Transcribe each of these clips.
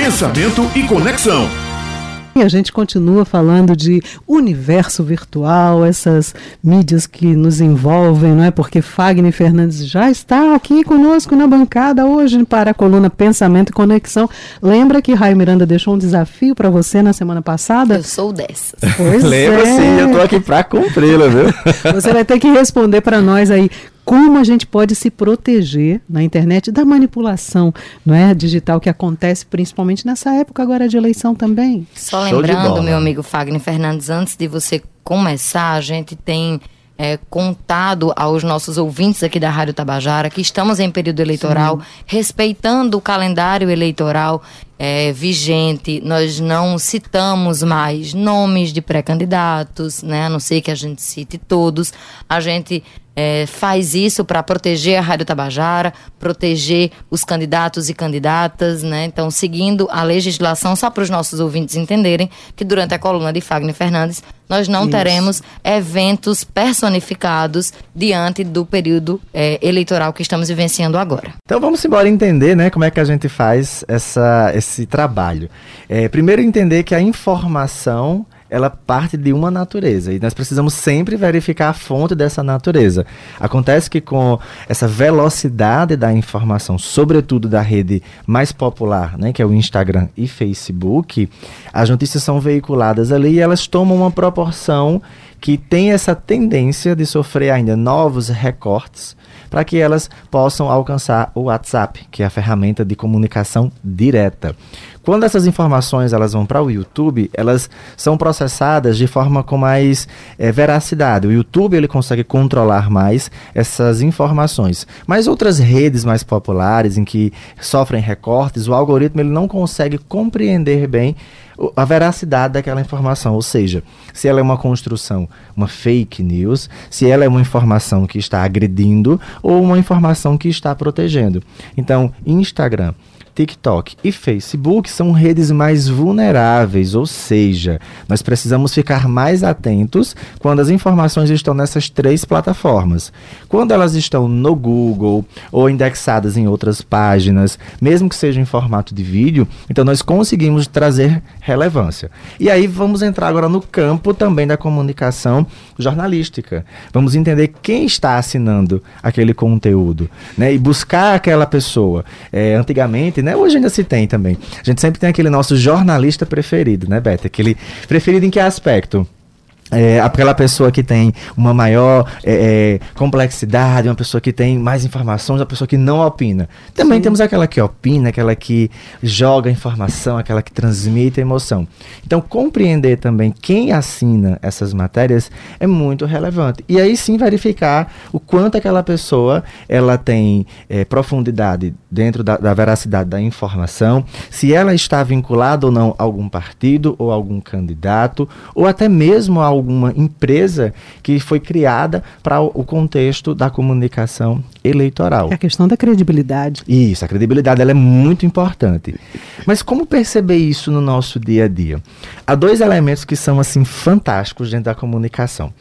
Pensamento e conexão. E a gente continua falando de universo virtual, essas mídias que nos envolvem, não é? Porque Fagner Fernandes já está aqui conosco na bancada hoje para a coluna Pensamento e Conexão. Lembra que Raio Miranda deixou um desafio para você na semana passada? Eu sou dessas. Pois Lembra é. sim, eu tô aqui para cumpri-la, viu? Você vai ter que responder para nós aí como a gente pode se proteger na internet da manipulação não é, digital que acontece principalmente nessa época agora de eleição também. Só lembrando, meu amigo Fagner Fernandes, antes de você começar, a gente tem é, contado aos nossos ouvintes aqui da Rádio Tabajara que estamos em período eleitoral, respeitando o calendário eleitoral é, vigente. Nós não citamos mais nomes de pré-candidatos, né? A não ser que a gente cite todos. A gente é, faz isso para proteger a Rádio Tabajara, proteger os candidatos e candidatas, né? Então, seguindo a legislação, só para os nossos ouvintes entenderem que durante a coluna de Fagner Fernandes, nós não Isso. teremos eventos personificados diante do período é, eleitoral que estamos vivenciando agora. Então vamos embora entender, né, como é que a gente faz essa, esse trabalho. É, primeiro entender que a informação ela parte de uma natureza e nós precisamos sempre verificar a fonte dessa natureza. Acontece que com essa velocidade da informação, sobretudo da rede mais popular, né, que é o Instagram e Facebook, as notícias são veiculadas ali e elas tomam uma proporção que tem essa tendência de sofrer ainda novos recortes para que elas possam alcançar o WhatsApp, que é a ferramenta de comunicação direta. Quando essas informações elas vão para o YouTube, elas são processadas de forma com mais eh, veracidade. O YouTube ele consegue controlar mais essas informações. Mas outras redes mais populares em que sofrem recortes, o algoritmo ele não consegue compreender bem a veracidade daquela informação, ou seja, se ela é uma construção, uma fake news, se ela é uma informação que está agredindo ou uma informação que está protegendo. Então, Instagram, TikTok e Facebook são redes mais vulneráveis, ou seja, nós precisamos ficar mais atentos quando as informações estão nessas três plataformas. Quando elas estão no Google ou indexadas em outras páginas, mesmo que seja em formato de vídeo, então nós conseguimos trazer relevância. E aí vamos entrar agora no campo também da comunicação jornalística. Vamos entender quem está assinando aquele conteúdo, né? E buscar aquela pessoa. É, antigamente, né? Hoje ainda se tem também. A gente sempre tem aquele nosso jornalista preferido, né, Beto? Aquele preferido em que aspecto? É, aquela pessoa que tem uma maior é, é, complexidade, uma pessoa que tem mais informações, uma pessoa que não opina. Também temos aquela que opina, aquela que joga informação, aquela que transmite emoção. Então, compreender também quem assina essas matérias é muito relevante. E aí sim verificar o quanto aquela pessoa ela tem é, profundidade dentro da, da veracidade da informação, se ela está vinculada ou não a algum partido ou algum candidato, ou até mesmo a alguma empresa que foi criada para o, contexto da comunicação eleitoral. É a questão da credibilidade. Isso, a credibilidade ela é muito importante. Mas como perceber isso no nosso dia a dia? Há dois elementos que são assim fantásticos dentro da comunicação.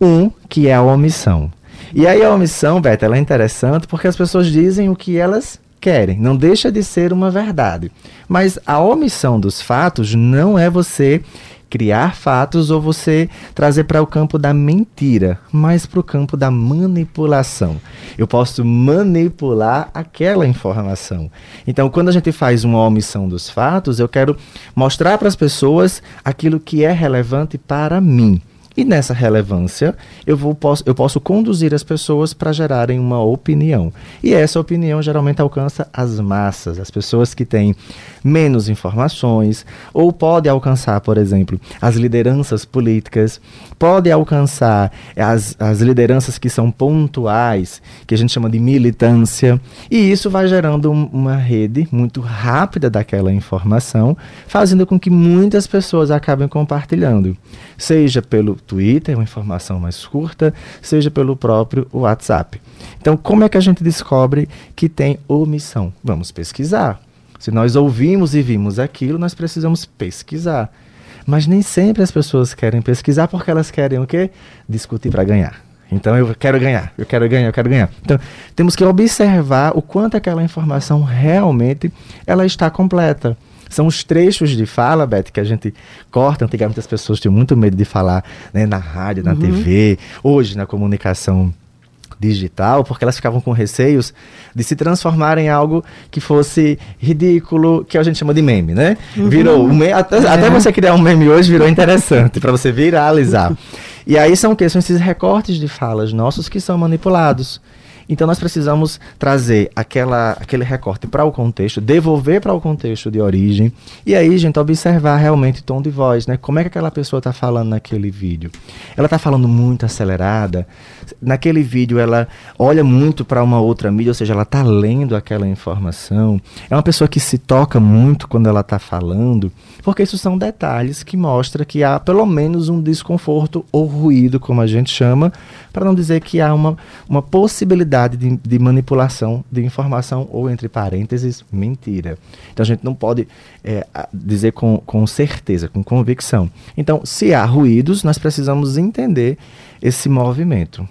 Um, que é a omissão. E aí a omissão, Beto, ela é interessante porque as pessoas dizem o que elas querem, não deixa de ser uma verdade. Mas a omissão dos fatos não é você criar fatos ou você trazer para o campo da mentira, mas para o campo da manipulação. Eu posso manipular aquela informação. Então, quando a gente faz uma omissão dos fatos, eu quero mostrar para as pessoas aquilo que é relevante para mim. E nessa relevância, eu, vou, posso, eu posso conduzir as pessoas para gerarem uma opinião. E essa opinião geralmente alcança as massas, as pessoas que têm menos informações, ou pode alcançar, por exemplo, as lideranças políticas, pode alcançar as, as lideranças que são pontuais, que a gente chama de militância, e isso vai gerando um- uma rede muito rápida daquela informação, fazendo com que muitas pessoas acabem compartilhando, seja pelo Twitter, uma informação mais curta, seja pelo próprio WhatsApp. Então, como é que a gente descobre que tem omissão? Vamos pesquisar. Se nós ouvimos e vimos aquilo, nós precisamos pesquisar. Mas nem sempre as pessoas querem pesquisar porque elas querem o quê? Discutir para ganhar. Então eu quero ganhar, eu quero ganhar, eu quero ganhar. Então temos que observar o quanto aquela informação realmente ela está completa. São os trechos de fala, Beth, que a gente corta. Antigamente as pessoas tinham muito medo de falar né, na rádio, na uhum. TV, hoje na comunicação digital, porque elas ficavam com receios de se transformar em algo que fosse ridículo, que a gente chama de meme, né? Uhum. Virou um meme, até, é. até, você criar um meme hoje virou interessante para você viralizar. e aí são o? São esses recortes de falas nossos que são manipulados. Então nós precisamos trazer aquela, aquele recorte para o contexto, devolver para o contexto de origem e aí, gente, observar realmente o tom de voz, né? Como é que aquela pessoa está falando naquele vídeo? Ela está falando muito acelerada. Naquele vídeo ela olha muito para uma outra mídia, ou seja, ela está lendo aquela informação. É uma pessoa que se toca muito quando ela está falando, porque isso são detalhes que mostram que há pelo menos um desconforto ou ruído, como a gente chama, para não dizer que há uma, uma possibilidade de, de, manipulação de informação ou, entre parênteses, mentira. Então a gente não pode é, dizer com, com certeza, com convicção. Então, se há ruídos, nós precisamos entender esse movimento.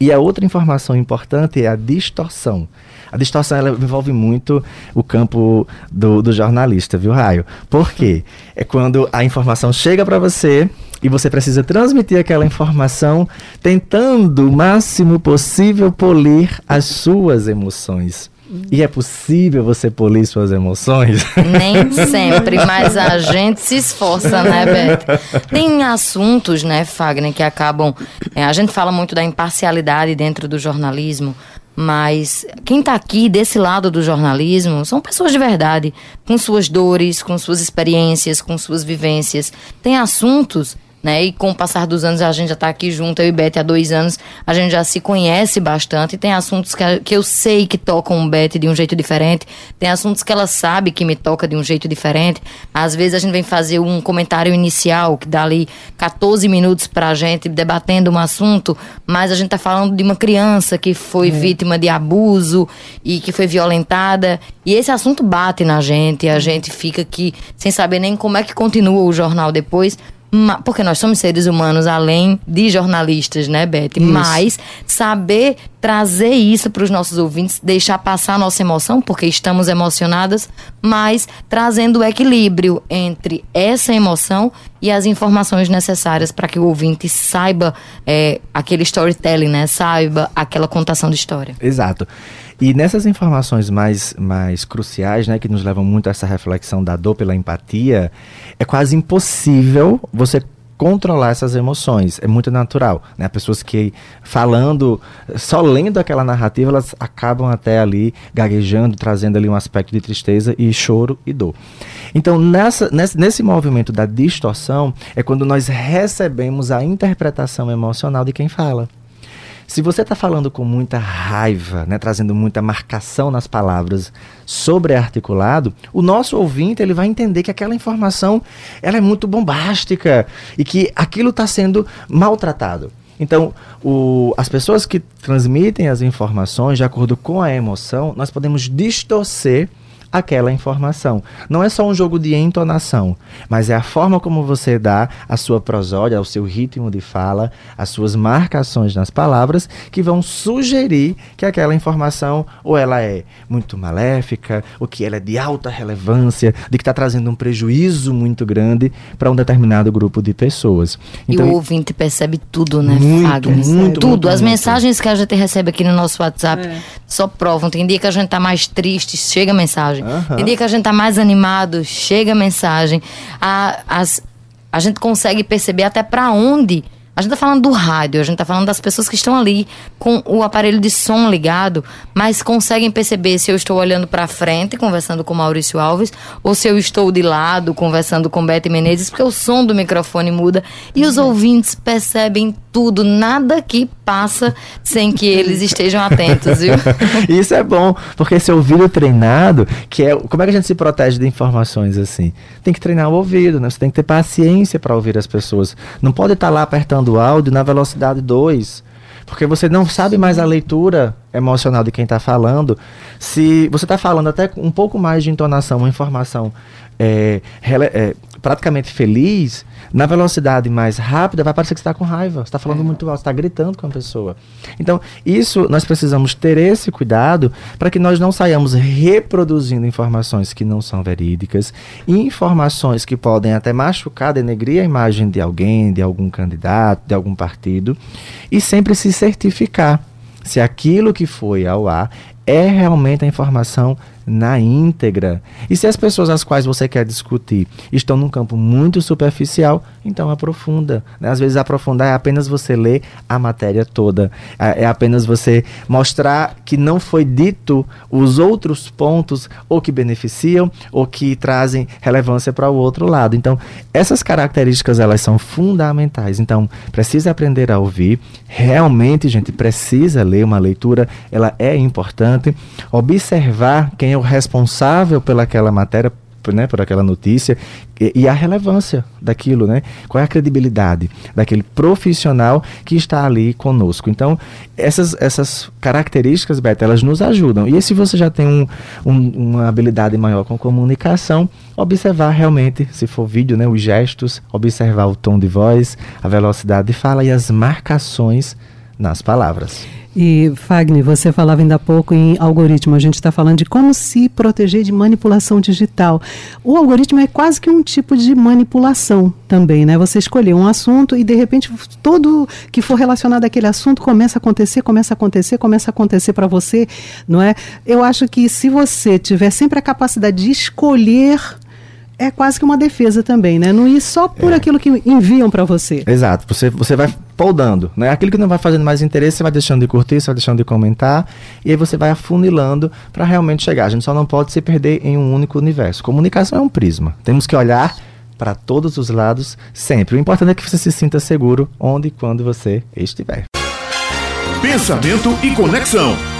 E a outra informação importante é a distorção. A distorção ela envolve muito o campo do, do jornalista, viu, Raio? Por quê? É quando a informação chega para você e você precisa transmitir aquela informação tentando o máximo possível polir as suas emoções. E é possível você polir suas emoções? Nem sempre, mas a gente se esforça, né, Beth? Tem assuntos, né, Fagner, que acabam. É, a gente fala muito da imparcialidade dentro do jornalismo, mas quem está aqui desse lado do jornalismo são pessoas de verdade, com suas dores, com suas experiências, com suas vivências. Tem assuntos né? E com o passar dos anos, a gente já está aqui junto, eu e Beth há dois anos, a gente já se conhece bastante. Tem assuntos que, que eu sei que tocam Beth de um jeito diferente, tem assuntos que ela sabe que me toca de um jeito diferente. Às vezes a gente vem fazer um comentário inicial, que dá ali 14 minutos para a gente debatendo um assunto, mas a gente está falando de uma criança que foi é. vítima de abuso e que foi violentada. E esse assunto bate na gente, a gente fica aqui sem saber nem como é que continua o jornal depois porque nós somos seres humanos além de jornalistas, né, Beth? Isso. Mas saber trazer isso para os nossos ouvintes, deixar passar a nossa emoção, porque estamos emocionadas, mas trazendo o equilíbrio entre essa emoção e as informações necessárias para que o ouvinte saiba é, aquele storytelling, né? Saiba aquela contação de história. Exato. E nessas informações mais, mais cruciais, né, que nos levam muito a essa reflexão da dor pela empatia, é quase impossível você controlar essas emoções. É muito natural. Né? Pessoas que, falando, só lendo aquela narrativa, elas acabam até ali gaguejando, trazendo ali um aspecto de tristeza e choro e dor. Então, nessa, nesse, nesse movimento da distorção, é quando nós recebemos a interpretação emocional de quem fala. Se você está falando com muita raiva, né, trazendo muita marcação nas palavras sobre articulado, o nosso ouvinte ele vai entender que aquela informação ela é muito bombástica e que aquilo está sendo maltratado. Então, o, as pessoas que transmitem as informações de acordo com a emoção, nós podemos distorcer aquela informação. Não é só um jogo de entonação, mas é a forma como você dá a sua prosódia, o seu ritmo de fala, as suas marcações nas palavras que vão sugerir que aquela informação ou ela é muito maléfica, ou que ela é de alta relevância, de que está trazendo um prejuízo muito grande para um determinado grupo de pessoas. Então, e o ouvinte percebe tudo, né, muito, Fagner? Muito, muito, tudo. Muito, As mensagens que a gente recebe aqui no nosso WhatsApp é. só provam. Tem dia que a gente está mais triste, chega mensagem. Uhum. Tem dia que a gente tá mais animado, chega a mensagem. A, as, a gente consegue perceber até para onde a gente tá falando do rádio, a gente tá falando das pessoas que estão ali com o aparelho de som ligado, mas conseguem perceber se eu estou olhando para frente, conversando com Maurício Alves, ou se eu estou de lado, conversando com Bete Menezes, porque o som do microfone muda e os ouvintes percebem tudo, nada que passa sem que eles estejam atentos, viu? Isso é bom, porque esse ouvido treinado, que é. Como é que a gente se protege de informações assim? Tem que treinar o ouvido, né? Você tem que ter paciência para ouvir as pessoas. Não pode estar tá lá apertando do áudio na velocidade 2. Porque você não sabe mais a leitura emocional de quem está falando. Se você está falando até com um pouco mais de entonação, uma informação é, é, praticamente feliz, na velocidade mais rápida vai parecer que você está com raiva, você está falando é. muito alto, está gritando com a pessoa. Então, isso nós precisamos ter esse cuidado para que nós não saiamos reproduzindo informações que não são verídicas, informações que podem até machucar, denegrir a imagem de alguém, de algum candidato, de algum partido, e sempre se certificar se aquilo que foi ao ar é realmente a informação na íntegra. E se as pessoas às quais você quer discutir estão num campo muito superficial, então aprofunda. Né? Às vezes aprofundar é apenas você ler a matéria toda, é, é apenas você mostrar que não foi dito os outros pontos ou que beneficiam ou que trazem relevância para o outro lado. Então, essas características elas são fundamentais. Então, precisa aprender a ouvir. Realmente, gente, precisa ler uma leitura, ela é importante. Observar quem é o responsável pelaquela matéria, né, por aquela notícia e, e, a relevância daquilo, né? Qual é a credibilidade daquele profissional que está ali conosco. Então, essas, essas características, Beto, elas nos ajudam. E se você já tem um, um, uma habilidade maior com comunicação, observar realmente, se for vídeo, né, os gestos, observar o tom de voz, a velocidade de fala e as marcações nas palavras. E, Fagner, você falava ainda há pouco em algoritmo, a gente está falando de como se proteger de manipulação digital. O algoritmo é quase que um tipo de manipulação também, né? Você escolher um assunto e, de repente, tudo que for relacionado àquele assunto começa a acontecer, começa a acontecer, começa a acontecer para você, não é? Eu acho que se você tiver sempre a capacidade de escolher é quase que uma defesa também, né? Não ir só por é. aquilo que enviam para você. Exato. Você, você vai poldando, né? Aquilo que não vai fazendo mais interesse, você vai deixando de curtir, você vai deixando de comentar, e aí você vai afunilando para realmente chegar. A gente só não pode se perder em um único universo. Comunicação é um prisma. Temos que olhar para todos os lados sempre. O importante é que você se sinta seguro onde e quando você estiver. Pensamento e conexão.